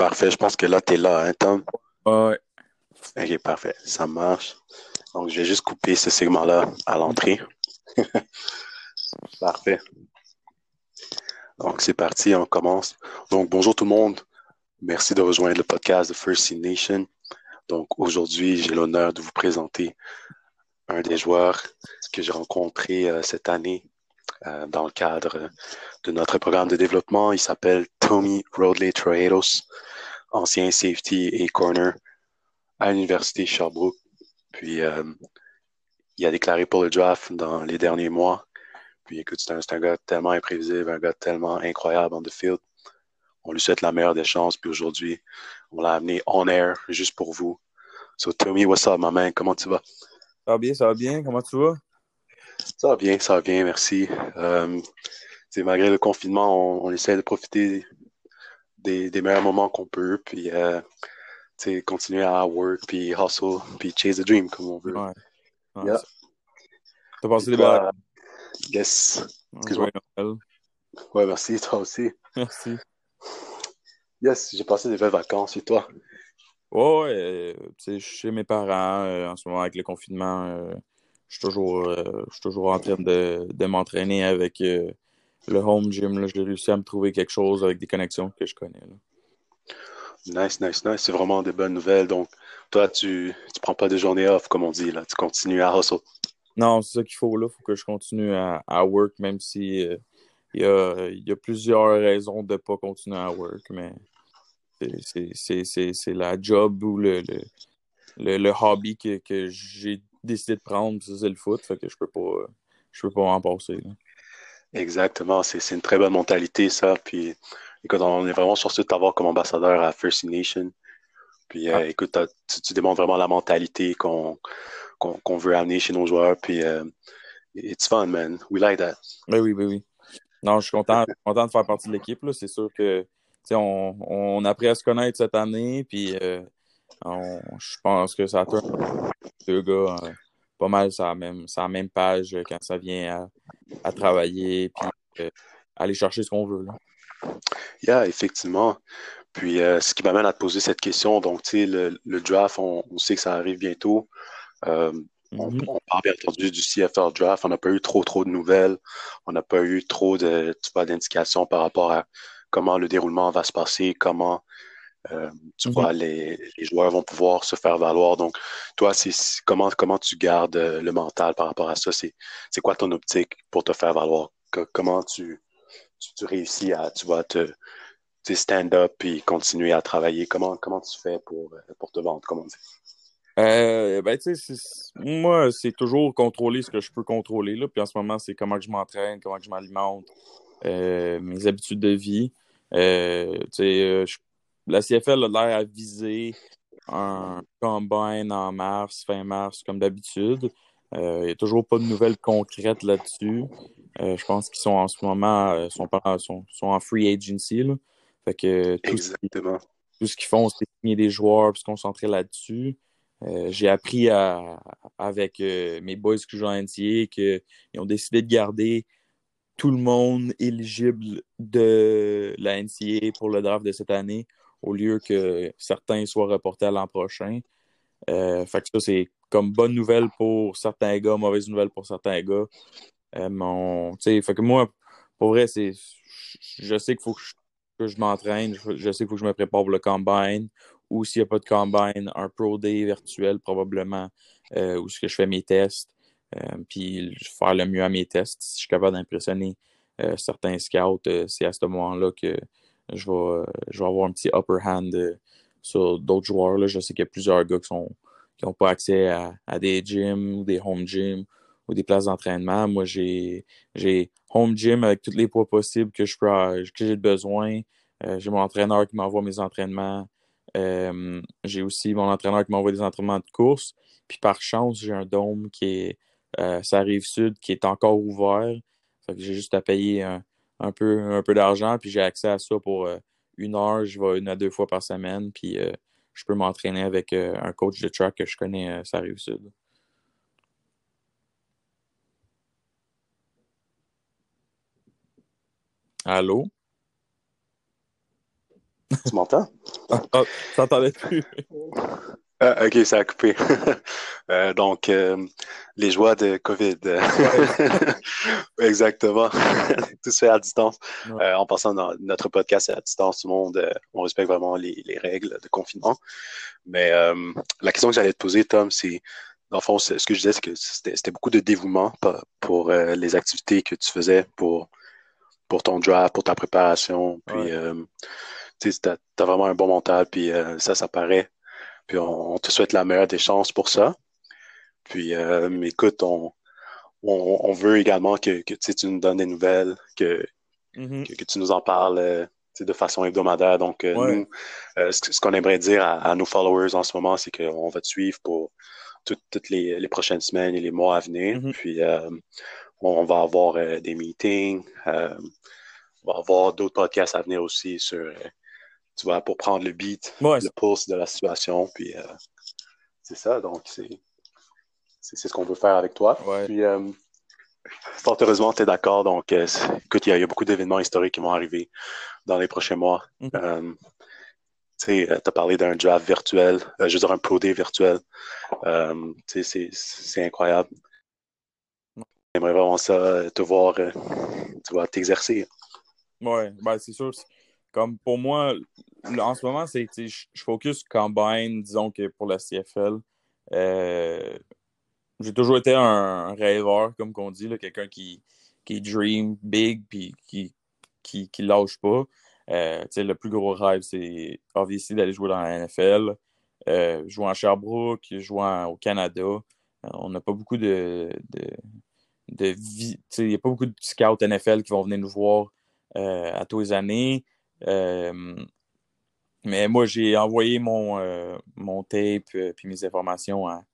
Parfait, je pense que là, tu es là, hein, Tom? Ouais. Ok, parfait, ça marche. Donc, je vais juste couper ce segment-là à l'entrée. parfait. Donc, c'est parti, on commence. Donc, bonjour tout le monde. Merci de rejoindre le podcast de First Sea Nation. Donc, aujourd'hui, j'ai l'honneur de vous présenter un des joueurs que j'ai rencontré euh, cette année euh, dans le cadre de notre programme de développement. Il s'appelle Tommy Rodley Troedos, ancien safety et corner à l'Université Sherbrooke. Puis, euh, il a déclaré pour le draft dans les derniers mois. Puis, écoute, c'est un, un, gars tellement imprévisible, un gars tellement incroyable on the field. On lui souhaite la meilleure des chances. Puis aujourd'hui, on l'a amené on air juste pour vous. So, Tommy, what's up, ma main? Comment tu vas? Ça va bien, ça va bien. Comment tu vas? Ça va bien, ça va bien, merci. Euh, malgré le confinement, on, on, essaie de profiter des, des meilleurs moments qu'on peut, puis euh, continuer à work, puis hustle, puis chase the dream, comme on veut. Ouais. ouais yeah. T'as passé des belles... Yes. Excuse-moi. Ouais, merci, toi aussi. Merci. Yes, j'ai passé des belles vacances, et toi? Ouais, ouais euh, chez mes parents, euh, en ce moment, avec le confinement, euh, je suis toujours, euh, toujours en train de, de m'entraîner avec le home gym. J'ai réussi à me trouver quelque chose avec des connexions que je connais. Là. Nice, nice, nice. C'est vraiment des bonnes nouvelles. Donc, toi, tu ne prends pas de journée off, comme on dit. Là. Tu continues à hustle. Non, c'est ça qu'il faut. Il faut que je continue à, à work, même si il y, a, y a plusieurs raisons de ne pas continuer à work. Mais c'est la job ou le, le, le, le hobby que, que j'ai décidé de prendre, c'est le foot, fait que je peux pas, je peux pas en passer. Là. Exactement, c'est une très bonne mentalité, ça. Puis, écoute, on est vraiment chanceux de t'avoir comme ambassadeur à First Nation. Puis, ah. euh, écoute, tu, tu, démontres vraiment la mentalité qu'on qu qu veut amener chez nos joueurs. Puis, euh, it's fun, man. We like that. Oui, oui, oui, oui. Non, je suis content, content de faire partie de l'équipe. C'est sûr que, on, on a appris à se connaître cette année. Puis, euh, on, je pense que ça tourne deux gars euh, pas mal sur la, même, sur la même page quand ça vient à, à travailler puis euh, aller chercher ce qu'on veut. Là. Yeah, effectivement. Puis euh, ce qui m'amène à te poser cette question, donc tu sais, le, le, draft, on, on, sait que ça arrive bientôt. Euh, on, mm -hmm. on, parle bien entendu du CFL draft. On n'a pas eu trop trop de nouvelles. On n'a pas eu trop de d'indications par rapport à comment le déroulement va se passer, comment euh, tu mm -hmm. vois, les, les, joueurs vont pouvoir se faire valoir? Donc, toi, c'est comment, comment tu gardes euh, le mental par rapport à ça? C'est quoi ton optique pour te faire valoir? Que, comment tu, tu, tu, réussis à, tu vois, te, te stand up et continuer à travailler? Comment, comment tu fais pour, euh, pour te vendre, comme on dit? Euh, ben, moi, c'est toujours contrôler ce que je peux contrôler. Là. Puis en ce moment, c'est comment je m'entraîne, comment je m'alimente, euh, mes habitudes de vie. Euh, tu sais, je la CFL a l'air à viser un combine en mars, fin mars, comme d'habitude. Il euh, n'y a toujours pas de nouvelles concrètes là-dessus. Euh, je pense qu'ils sont en ce moment euh, sont, sont, sont en free agency. Là. Fait que tout Exactement. Ce, tout ce qu'ils font, c'est signer des joueurs et se concentrer là-dessus. Euh, j'ai appris à, avec euh, mes boys qui jouent en NCA qu'ils ont décidé de garder tout le monde éligible de la NCA pour le draft de cette année au lieu que certains soient reportés à l'an prochain. Euh, fait que ça, c'est comme bonne nouvelle pour certains gars, mauvaise nouvelle pour certains gars. Euh, fait que moi, pour vrai, c'est je sais qu'il faut que je, m'entraîne, je, sais qu'il faut que je me prépare pour le combine, ou s'il n'y a pas de combine, un pro day virtuel probablement, euh, où ce que je fais mes tests, puis faire le mieux à mes tests. Si je suis capable d'impressionner certains scouts, c'est à ce moment-là que je vais, je vais avoir un petit upper hand euh, sur d'autres joueurs. Là. Je sais qu'il y a plusieurs gars qui sont qui n'ont pas accès à, des gyms ou des home gyms ou des places d'entraînement. Moi, j'ai j'ai home gym avec tous les poids possibles que je peux que j'ai besoin. Euh, j'ai mon entraîneur qui m'envoie mes entraînements. Euh, j'ai aussi mon entraîneur qui m'envoie des entraînements de course. Puis par chance, j'ai un dôme qui est euh, ça rive sud qui est encore ouvert. Fait que j'ai juste à payer un, un peu, un peu d'argent, puis j'ai accès à ça pour euh, une heure. Je vais une à deux fois par semaine, puis euh, je peux m'entraîner avec euh, un coach de track que je connais, ça rive sud. Allô? Tu m'entends? Ah, ah, ça t'entendait plus? Ah, ok, ça a coupé. Euh, donc, euh, les joies de COVID. Exactement. Tout se fait à distance. Euh, en passant dans notre podcast à distance, tout le monde, on respecte vraiment les, les, règles de confinement. Mais la question que j'allais te poser, Tom, c'est, dans le fond, ce que je disais, c'est que c'était beaucoup de dévouement pour les activités que tu faisais pour, pour ton draft, pour ta préparation. Puis, tu as, as, vraiment un bon mental, puis ça, ça paraît puis on, te souhaite la meilleure des chances pour ça. Puis euh, écoute, on, on, veut également que, que tu nous donnes des nouvelles, que, mm-hmm. que, tu nous en parles euh, de façon hebdomadaire. Donc, euh, nous, ce, qu'on aimerait dire à, nos followers en ce moment, c'est qu'on va te suivre pour toutes les, les, prochaines semaines et les mois à venir. Mm-hmm. Puis, on, va avoir des meetings, on va avoir d'autres podcasts à venir aussi sur tu vois, pour prendre le beat, le pulse de la situation. Puis euh, c'est ça, donc c'est, c'est, ce qu'on veut faire avec toi. Puis euh, fort heureusement, tu es d'accord. Donc, euh, écoute, il y, a beaucoup d'événements historiques qui vont arriver dans les prochains mois. Mm-hmm. tu as parlé d'un draft virtuel, je veux dire un pro day virtuel. c'est, c'est incroyable. J'aimerais vraiment ça, te voir, tu vois, t'exercer. Oui, ben c'est sûr. Comme pour moi, en ce moment, c'est je focus combine, disons que pour la CFL. Euh, j'ai toujours été un, rêveur, comme qu'on dit, quelqu'un qui, qui dream big puis qui, qui, qui lâche pas. Euh, le plus gros rêve, c'est obviously d'aller jouer dans la NFL. Euh, jouer en Sherbrooke, jouer au Canada. On n'a pas beaucoup de, de, de. Il n'y a pas beaucoup de scouts NFL qui vont venir nous voir à tous les années. Mais moi, j'ai envoyé mon, euh, mon tape et euh, mes informations à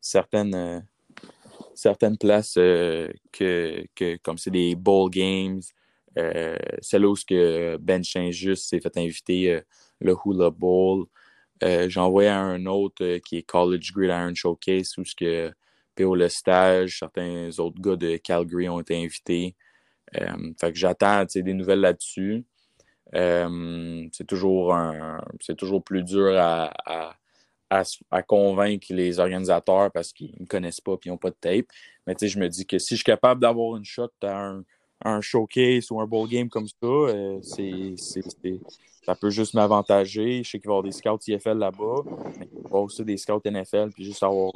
certaines, euh, certaines places que, que, comme c'est des bowl games. celle où que Ben juste s'est fait inviter le Hula Bowl. j'ai envoyé à un autre qui est College Gridiron Showcase où ce que P.O. Le Stage, certains autres gars de Calgary ont été invités. fait que j'attends des nouvelles là-dessus. Euh, c'est toujours c'est toujours plus dur à, à, convaincre les organisateurs parce qu'ils ne me connaissent pas et n'ont pas de tape. Mais je me dis que si je suis capable d'avoir une shot à un, showcase ou un bowl game comme ça, euh, c'est, ça peut juste m'avantager. Je sais qu'il va y avoir des scouts IFL là-bas, mais il va y avoir aussi des scouts NFL, puis juste avoir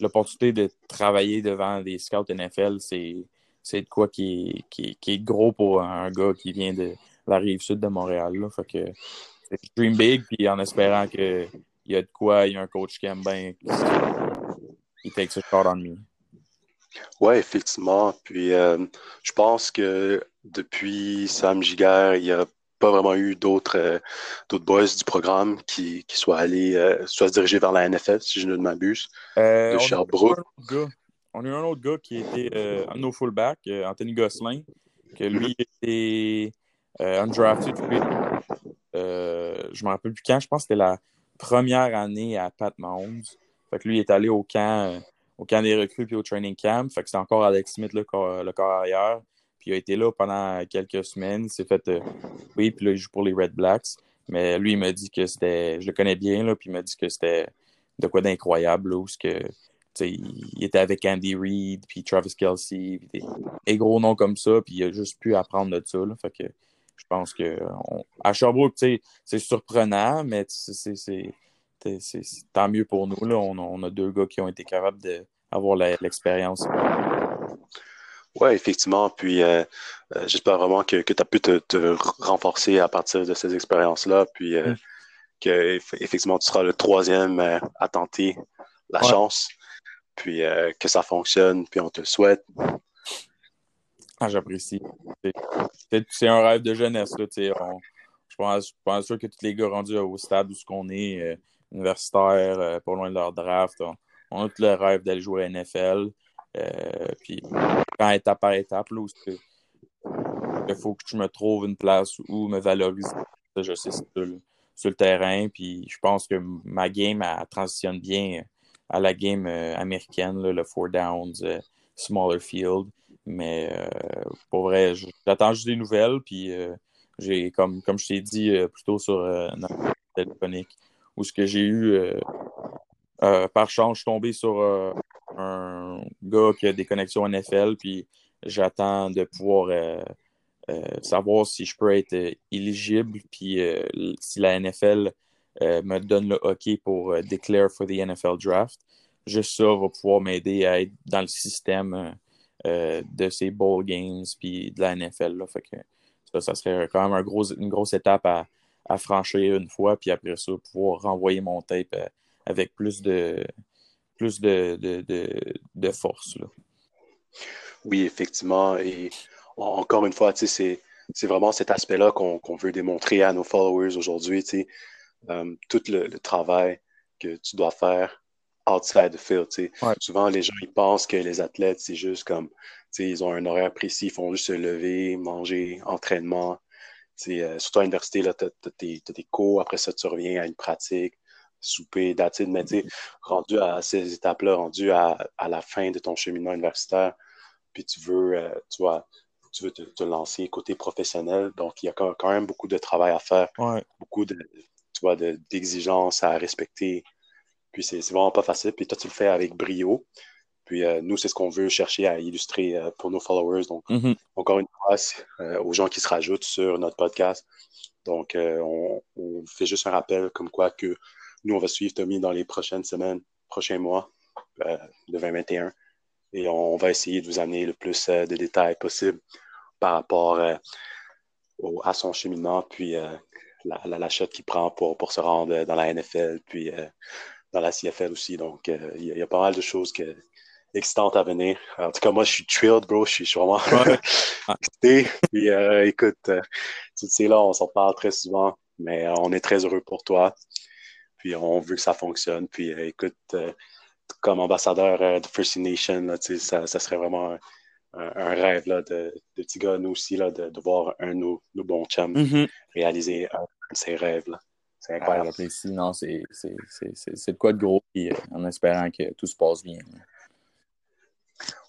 l'opportunité de travailler devant des scouts NFL, c'est, de quoi qui qui est gros pour un gars qui vient de la rive sud de Montréal. Là. Fait que c'est dream big, puis en espérant qu'il y a de quoi, il y a un coach qui aime bien, il takes a shot on me. Oui, effectivement. Puis euh, je pense que depuis Sam Giguère, il n'y a pas vraiment eu d'autres euh, d'autres boys du programme qui, qui soient allés euh, soit se diriger vers la NFL, si je ne m'abuse, de Sherbrooke. On a eu un autre gars qui était un no fullback, Anthony Gosselin, que lui était euh, undrafted euh, je me rappelle plus quand, je pense que c'était la première année à Pat Mahomes. Fait que lui, il est allé au camp, euh, au camp des recrues puis au training camp. Fait que c'est encore Alex Smith, le corps, le corps arrière. Puis il a été là pendant quelques semaines. Il s'est fait. oui, puis là, il joue pour les Red Blacks. Mais lui, il m'a dit que c'était. Je le connais bien, là, puis il m'a dit que c'était de quoi d'incroyable, que. Il était avec Andy Reid, puis Travis Kelsey, puis des, gros noms comme ça, puis il a juste pu apprendre de ça. Là, fait que je pense que à Sherbrooke, c'est surprenant, mais c'est tant mieux pour nous. Là. On, a deux gars qui ont été capables d'avoir l'expérience. Oui, effectivement. Puis euh, euh, j'espère vraiment que, tu as pu te, renforcer à partir de ces expériences-là. Puis euh, mm. que effectivement tu seras le troisième à tenter la chance. Puis que ça fonctionne. Puis on te le souhaite. Ah, j'apprécie. C'est un rêve de jeunesse. Là, je, pense, je pense sûr que tous les gars rendus au stade où on est, euh, universitaire, euh, pas loin de leur draft, on, a tous le rêve d'aller jouer à NFL. Euh, puis, quand étape par étape, là, il faut que je me trouve une place où me valoriser. Je sais, sur le, sur le terrain. Puis, je pense que ma game elle transitionne bien à la game américaine, le four downs, smaller field. Mais euh, pour vrai, j'attends juste des nouvelles. Puis euh, j'ai, comme, comme je t'ai dit euh, plutôt sur notre téléphonique, où ce que j'ai eu, par chance, je suis tombé sur un gars qui a des connexions NFL, puis j'attends de pouvoir savoir si je peux être éligible, puis si la NFL me donne le hockey pour declare for the NFL draft. Juste ça va pouvoir m'aider à être dans le système euh, de ces bowl games puis de la NFL. Là. Fait que ça, serait quand même une grosse étape à, franchir une fois, puis après ça, pouvoir renvoyer mon tape euh, avec plus de plus de, de, force. Là. Oui, effectivement. Et encore une fois, c'est, c'est vraiment cet aspect-là qu'on, veut démontrer à nos followers aujourd'hui. Euh, tout le, travail que tu dois faire outside the field. Souvent, les gens ils pensent que les athlètes, c'est juste comme, ils ont un horaire précis, ils font juste se lever, manger, entraînement. Euh, surtout à l'université, tu as, tes cours, après ça, tu reviens à une pratique, souper, datine, mais rendu à ces étapes-là, rendu à, la fin de ton cheminement universitaire, puis tu veux, euh, tu vois, tu veux te, lancer côté professionnel. Donc, il y a quand même beaucoup de travail à faire, beaucoup de, d'exigences à respecter puis c'est vraiment pas facile. Puis toi, tu le fais avec brio. Puis euh, nous, c'est ce qu'on veut chercher à illustrer euh, pour nos followers. Donc, mm-hmm. encore une fois, euh, aux gens qui se rajoutent sur notre podcast. Donc, on, fait juste un rappel comme quoi que nous, on va suivre Tommy dans les prochaines semaines, prochains mois de 2021. Et on va essayer de vous amener le plus de détails possible par rapport à son cheminement, puis la, la, la qu'il prend pour, pour se rendre dans la NFL, puis dans la CFL aussi. Donc, euh, il y, a pas mal de choses que, excitantes à venir. En tout cas, moi, je suis thrilled, bro. Je suis, vraiment excité. Puis, euh, écoute, euh, tu sais, là, on s'en parle très souvent, mais on est très heureux pour toi. Puis, on veut que ça fonctionne. Puis, écoute, comme ambassadeur de First Nation, ça, ça, serait vraiment un, rêve là, de, de petits gars, nous aussi, là, de, voir un de nos, bons chums mm-hmm. réaliser un de ses rêves. Là. C'est incroyable. non, c'est de quoi de gros, euh, en espérant que tout se passe bien.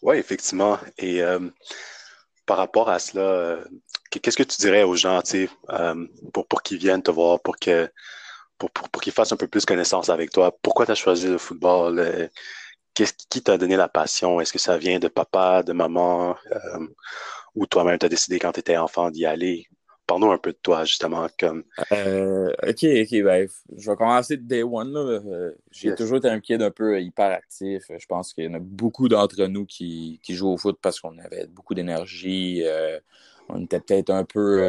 Oui, effectivement. Et euh, par rapport à cela, euh, qu'est-ce que tu dirais aux gens pour, pour qu'ils viennent te voir, pour que pour, pour, qu'ils fassent un peu plus connaissance avec toi? Pourquoi tu as choisi le football? Qu'est-ce qui t'a donné la passion? Est-ce que ça vient de papa, de maman, ou toi-même tu as décidé quand tu étais enfant d'y aller? Parlons un peu de toi, justement. Comme... Euh, ok, ok, ben, je vais commencer de day one. Euh, j'ai toujours été un kid un peu hyperactif. Je pense qu'il y en a beaucoup d'entre nous qui, qui, jouent au foot parce qu'on avait beaucoup d'énergie. Euh, on était peut-être un peu,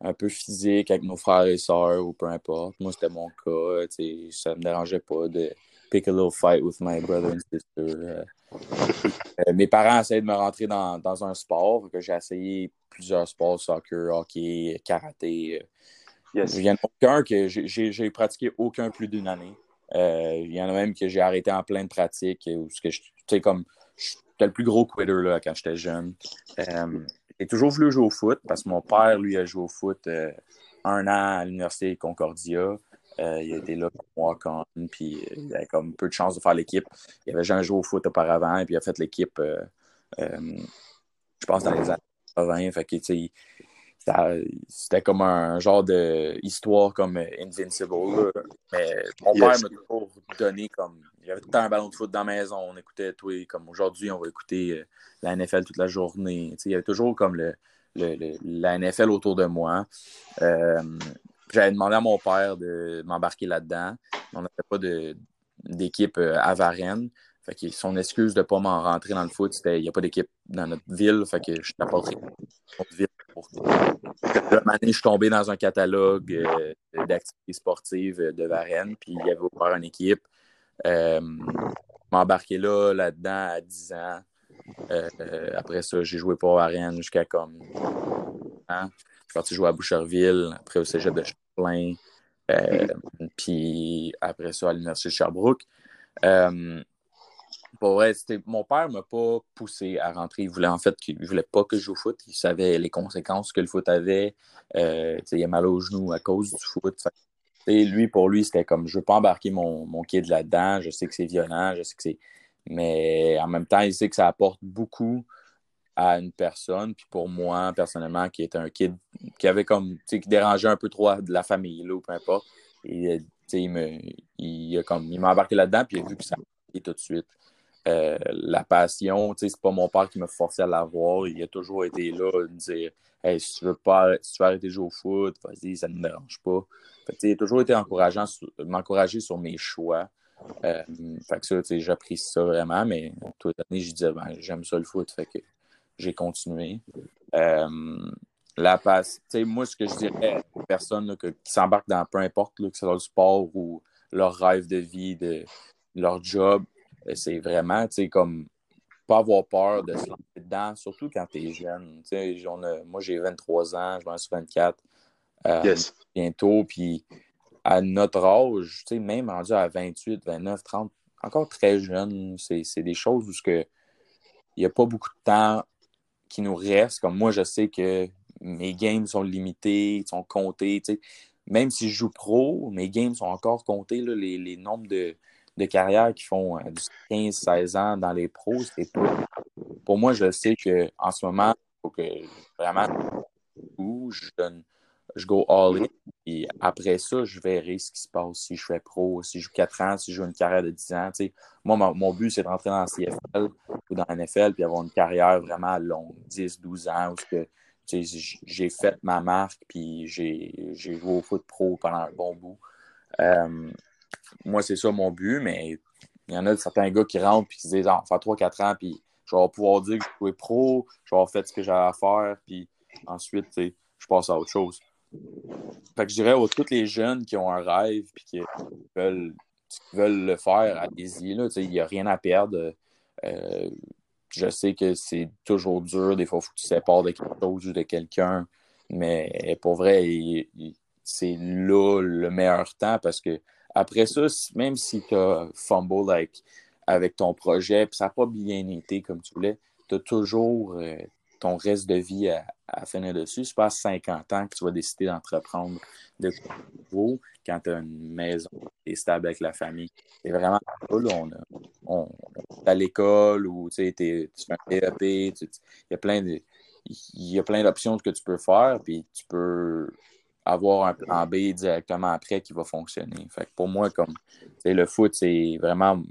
un peu physique avec nos frères et sœurs ou peu importe. Moi, c'était mon cas. Ça ne me dérangeait pas de pick a little fight with my brother and sister. mes parents essayaient de me rentrer dans, dans un sport que j'ai essayé plusieurs sports, soccer, hockey, karaté. Euh. Il y en a aucun que j'ai pratiqué aucun plus d'une année. Euh, il y en a même que j'ai arrêté en pleine pratique. Ou ce que je, comme j'étais le plus gros quitter là, quand j'étais jeune. Euh, j'ai toujours voulu jouer au foot parce que mon père, lui, a joué au foot un an à l'Université Concordia. Il a été là pour moi quand puis il avait comme peu de chance de faire l'équipe. Il avait jamais joué au foot auparavant, et puis il a fait l'équipe, je pense, dans les années c'était comme un genre d'histoire comme Invincible. Mais mon père m'a toujours donné comme. Il y avait tout le temps un ballon de foot dans la maison. On écoutait, tout, comme aujourd'hui, on va écouter euh, la NFL toute la journée. il y avait toujours comme le, la NFL autour de moi. Euh, j'avais demandé à mon père de m'embarquer là-dedans. On n'avait pas d'équipe euh, à Varennes. Fait que son excuse de ne pas m'en rentrer dans le foot, c'était il n'y a pas d'équipe dans notre ville. Fait que je pas notre ville. Pour... Je suis tombé dans un catalogue euh, d'activités sportives de Varennes, puis il y avait ouvert une équipe. Euh, m'embarquer là, là-dedans à 10 ans. Euh, après ça, j'ai joué pour Varennes jusqu'à comme. Hein? Je suis parti jouer à Boucherville, après au cégep de Champlain, euh, puis après ça à l'Université de Sherbrooke. Pour vrai, mon père ne m'a pas poussé à rentrer. Il voulait en fait qu'il voulait pas que je joue au foot. Il savait les conséquences que le foot avait. Euh, il a mal au genou à cause du foot. lui, pour lui, c'était comme je veux pas embarquer mon, mon kid là-dedans. Je sais que c'est violent, je sais que c'est. Mais en même temps, il sait que ça apporte beaucoup à une personne. Puis pour moi, personnellement, qui était un kid qui avait comme, qui dérangeait un peu trop de la famille, là, ou peu importe. Et, il me, il, a comme, il m'a embarqué là-dedans, puis il a vu que ça et tout de suite. Euh, la passion, c'est pas mon père qui m'a forcé à l'avoir. Il a toujours été là, de dire Hey, si tu veux pas si tu veux arrêter de jouer au foot, vas-y, ça ne me dérange pas. il a toujours été encourageant, m'encourager sur mes choix. Euh, fait que ça, j'apprécie ça vraiment, mais toute l'année, je disais ben, j'aime ça le foot, fait que j'ai continué. Euh, la passe, moi, ce que je dirais aux personnes qui s'embarquent dans peu importe, que ce soit le sport ou leur rêve de vie, de leur job, euh, c'est vraiment, tu sais, comme pas avoir peur de se lancer dedans, surtout quand tu es jeune. moi, j'ai 23 ans, je vais sur 24 euh, bientôt, puis à notre âge, tu sais, même rendu à 28, 29, 30, encore très jeune, c'est des choses où il n'y a pas beaucoup de temps qui nous reste. Comme moi, je sais que mes games sont limités, sont comptés. Même si je joue pro, mes games sont encore comptés, les, les nombres de, de carrière qui font euh, du 15-16 ans dans les pros, c'est. Pour moi, je sais qu'en ce moment, il faut que vraiment je donne, je go all in. Et après ça, je verrai ce qui se passe si je fais pro, si je joue 4 ans, si je joue une carrière de 10 ans. moi, mon, but, c'est de rentrer dans la CFL ou dans la NFL puis avoir une carrière vraiment longue, 10, 12 ans, où que j'ai fait ma marque puis j'ai joué au foot pro pendant un bon bout. Euh, moi, c'est ça mon but, mais il y en a certains gars qui rentrent et qui se disent ah, on va faire 3-4 ans, puis je vais pouvoir dire que je suis pro, je vais avoir fait ce que j'avais à faire, puis ensuite, je passe à autre chose. Je dirais aux tous les jeunes qui ont un rêve et qui veulent, veulent le faire, allez-y. Il n'y a rien à perdre. Euh, je sais que c'est toujours dur. Des fois, il faut que tu sépares de quelque chose ou de quelqu'un. Mais pour vrai, c'est là le meilleur temps parce que après ça, même si tu as fumble avec, ton projet, puis ça n'a pas bien été comme tu voulais, tu as toujours euh, ton reste de vie à, finir dessus. C'est pas à 50 ans que tu vas décider d'entreprendre de nouveau quand tu as une maison et stable avec la famille. C'est vraiment cool. On, on, à l'école ou tu fais un PEP, il y a plein il y a plein d'options que tu peux faire, puis tu peux avoir un plan B directement après qui va fonctionner. Fait pour moi, comme le foot, c'est vraiment.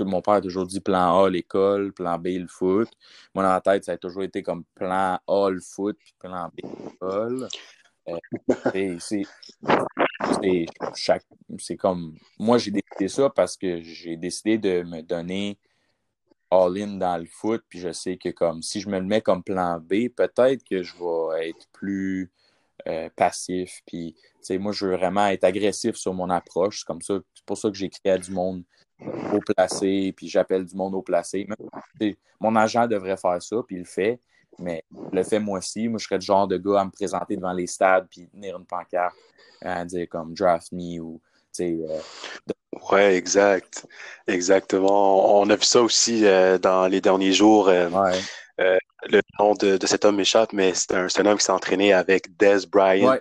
Mon père a toujours dit plan A, l'école, plan B, le foot. Moi, dans la tête, ça a toujours été comme plan A, le foot, puis plan B, l'école. Euh, c'est comme. Moi, j'ai décidé ça parce que j'ai décidé de me donner all-in dans le foot, puis je sais que comme si je me le mets comme plan B, peut-être que je vais être plus euh, passif. Puis, moi, je veux vraiment être agressif sur mon approche. C'est comme ça. C'est pour ça que j'écris à du monde au placé, puis j'appelle du monde au placé. mon agent devrait faire ça, puis il le fait. Mais le fait moi aussi. Moi, je serais le genre de gars à me présenter devant les stades, puis tenir une pancarte, à dire comme draft me ou. Euh, ouais, exact. Exactement. On a vu ça aussi euh, dans les derniers jours. Ouais le nom de, cet homme m'échappe, mais c'est un, un, homme qui s'est entraîné avec Des Bryant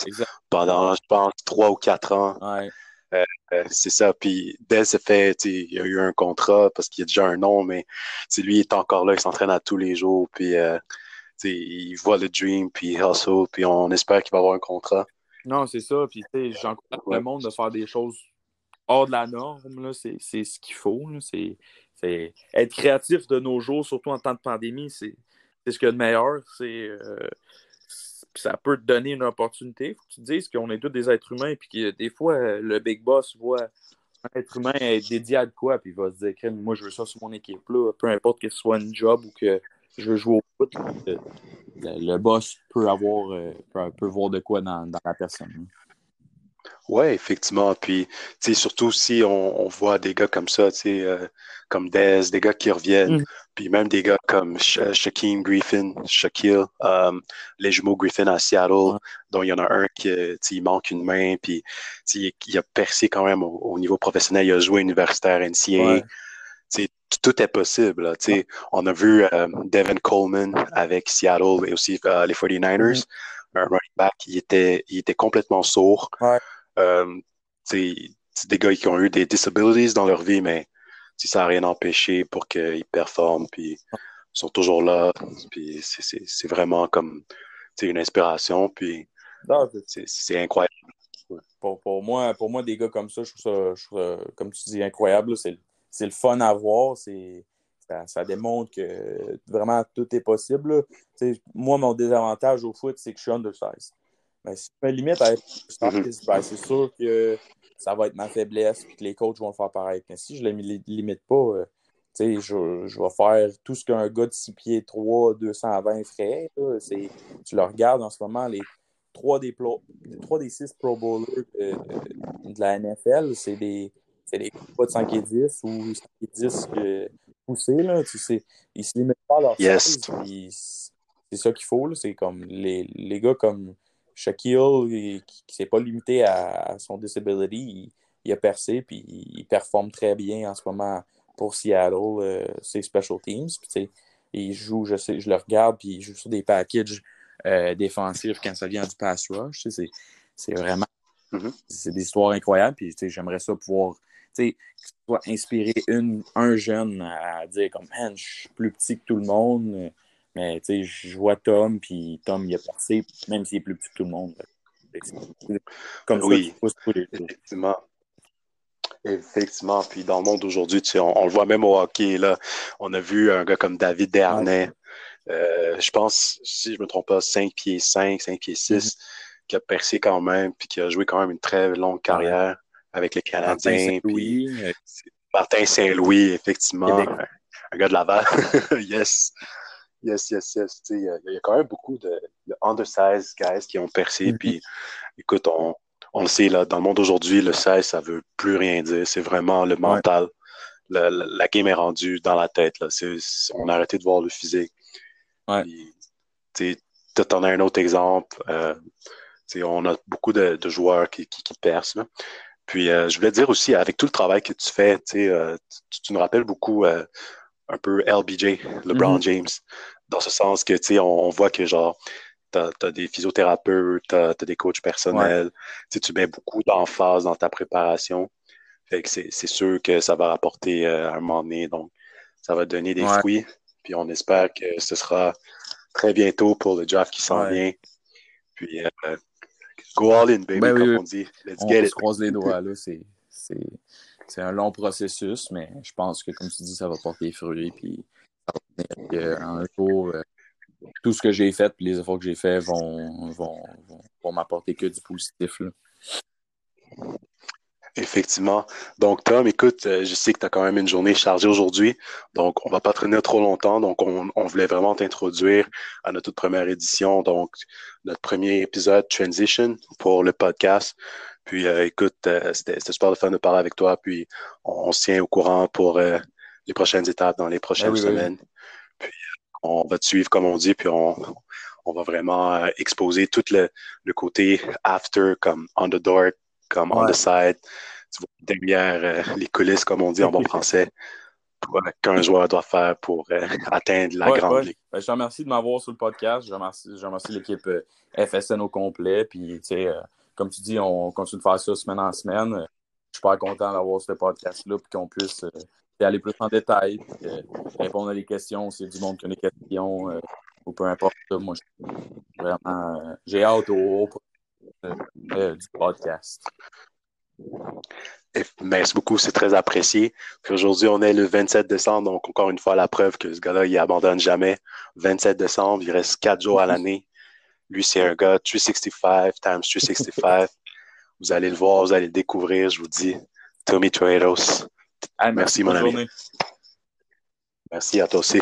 pendant, je pense, trois ou quatre ans. Euh, euh, c'est ça. Puis Des s'est fait, il a eu un contrat parce qu'il a déjà un nom, mais lui il est encore là, il s'entraîne à tous les jours. Puis euh, il voit le dream, puis il hustle, puis on espère qu'il va avoir un contrat. Non, c'est ça. Puis j'encourage le monde de faire des choses hors de la norme. C'est ce qu'il faut. C'est être créatif de nos jours, surtout en temps de pandémie, c'est c'est ce qu'il y a de meilleur. C'est, euh, ça peut te donner une opportunité. Faut que tu te dises qu'on est tous des êtres humains, puis que des fois, euh, le big boss voit un être humain être dédié à quoi, puis il va se dire, moi, je veux ça sur mon équipe, là, peu importe que ce soit un job ou que je veux jouer au foot. Le, boss peut avoir, euh, peut, voir de quoi dans, dans la personne. Oui, effectivement. Puis, tu sais, surtout si on, voit des gars comme ça, tu sais, euh, comme Dez, des gars qui reviennent, mm. puis même des gars comme Shaquem Griffin, Shaquille, euh, les jumeaux Griffin à Seattle, dont il y en a un qui, il manque une main, puis il, il a percé quand même au, niveau professionnel, il a joué universitaire NCAA. sais, Tout est possible. Tu sais, On a vu euh, Devin Coleman avec Seattle et aussi les 49ers, mm. un running back, il était, il était complètement sourd. Euh, des gars qui ont eu des disabilities dans leur vie, mais ça n'a rien empêché pour qu'ils performent. Puis sont toujours là. Puis c'est vraiment comme une inspiration. Puis c'est incroyable. Pour, moi, pour moi, des gars comme ça, je trouve ça, comme tu dis, incroyable. C'est le fun à voir. Ça, ça, démontre que vraiment tout est possible. Moi, mon désavantage au foot, c'est que je suis undersize. Mais si je limite à être mm-hmm. ben, c'est sûr que ça va être ma faiblesse et que les coachs vont le faire pareil. Mais si je ne les limite pas, euh, je, je, vais faire tout ce qu'un gars de 6 pieds 3, 220 ferait. Tu le regardes en ce moment, les 3 des, des 6 Pro Bowlers de, la NFL, c'est des, des pas de 5 et 10 ou 5 et 10 euh, poussés. Là, tu sais, ils se limitent pas à leur yes. C'est ça qu'il faut. C'est comme les, les gars comme Shaquille, qui ne s'est pas limité à, son disability, il, a percé puis il performe très bien en ce moment pour Seattle, euh, ses special teams. Puis, il joue, je sais, je le regarde, puis il joue sur des packages euh, défensifs quand ça vient du pass rush. C'est vraiment mm-hmm. c'est des histoires incroyables. Puis j'aimerais ça pouvoir inspirer une, un jeune à dire comme man, je suis plus petit que tout le monde. Mais je vois Tom, puis Tom, il a passé, même s'il est plus petit que tout le monde. Comme oui, ça, effectivement. Effectivement. Puis dans le monde d'aujourd'hui, on, le voit même au hockey. Là. On a vu un gars comme David Dernay. Euh, je pense, si je ne me trompe pas, 5 pieds 5, 5 pieds 6, mm-hmm. qui a percé quand même, puis qui a joué quand même une très longue carrière avec les Canadiens. Martin Saint-Louis, effectivement. Un, gars de Laval. yes. Yes, yes, yes. Il y, a, quand même beaucoup de, de undersized guys qui ont percé. Mm-hmm. Puis, écoute, on, on le sait, là, dans le monde d'aujourd'hui, le 16, ça veut plus rien dire. C'est vraiment le mental. la game est rendue dans la tête. Là. on a arrêté de voir le physique. Tu en as un autre exemple. Euh, on a beaucoup de, joueurs qui, qui, percent. Puis, euh, je voulais dire aussi, avec tout le travail que tu fais, euh, tu, tu, nous rappelles beaucoup un peu LBJ, LeBron mm-hmm. James, dans ce sens que, tu on, on voit que, genre, tu as, des physiothérapeutes, tu as, des coachs personnels, tu mets beaucoup d'emphase dans ta préparation. Fait que c'est sûr que ça va rapporter euh, un moment donné, donc ça va donner des fruits. Puis on espère que ce sera très bientôt pour le draft qui s'en vient. Puis euh, go all in, baby, ben comme on dit. Let's on se croise les doigts, là. C'est un long processus, mais je pense que, comme tu dis, ça va porter fruits. Puis un jour, euh, tout ce que j'ai fait les efforts que j'ai faits vont, m'apporter que du positif. Effectivement. Donc, Tom, écoute, euh, je sais que tu as quand même une journée chargée aujourd'hui, donc on ne va pas traîner trop longtemps. Donc, on, voulait vraiment t'introduire à notre toute première édition, donc notre premier épisode Transition pour le podcast. Puis, euh, écoute, euh, c'était super de fun de parler avec toi, puis on, se tient au courant pour les prochaines étapes dans les prochaines ben semaines. On va te suivre, comme on dit, puis on, va vraiment euh, exposer tout le, côté after, comme on the door, comme on the side, derrière euh, les coulisses, comme on dit en bon français, qu'un joueur doit faire pour euh, atteindre la grande ligue. Ben, je te remercie de m'avoir sur le podcast. Je remercie, remercie l'équipe FSN au complet. Puis, comme tu dis, on continue de faire ça semaine en semaine. Je suis super content d'avoir ce podcast-là, puis qu'on puisse aller plus en détail, euh, répondre à des questions, c'est du monde qui a des questions, euh, ou peu importe. Moi, vraiment, euh, j'ai hâte au, du podcast. Merci beaucoup, c'est très apprécié. aujourd'hui, on est le 27 décembre, donc encore une fois, la preuve que ce gars-là, il abandonne jamais. 27 décembre, il reste quatre jours à l'année. Lui, c'est un gars 365 times 365. vous allez le voir, vous allez le découvrir, je vous dis. Tommy Toreros. Ah, merci, mon ami. Merci à toi aussi.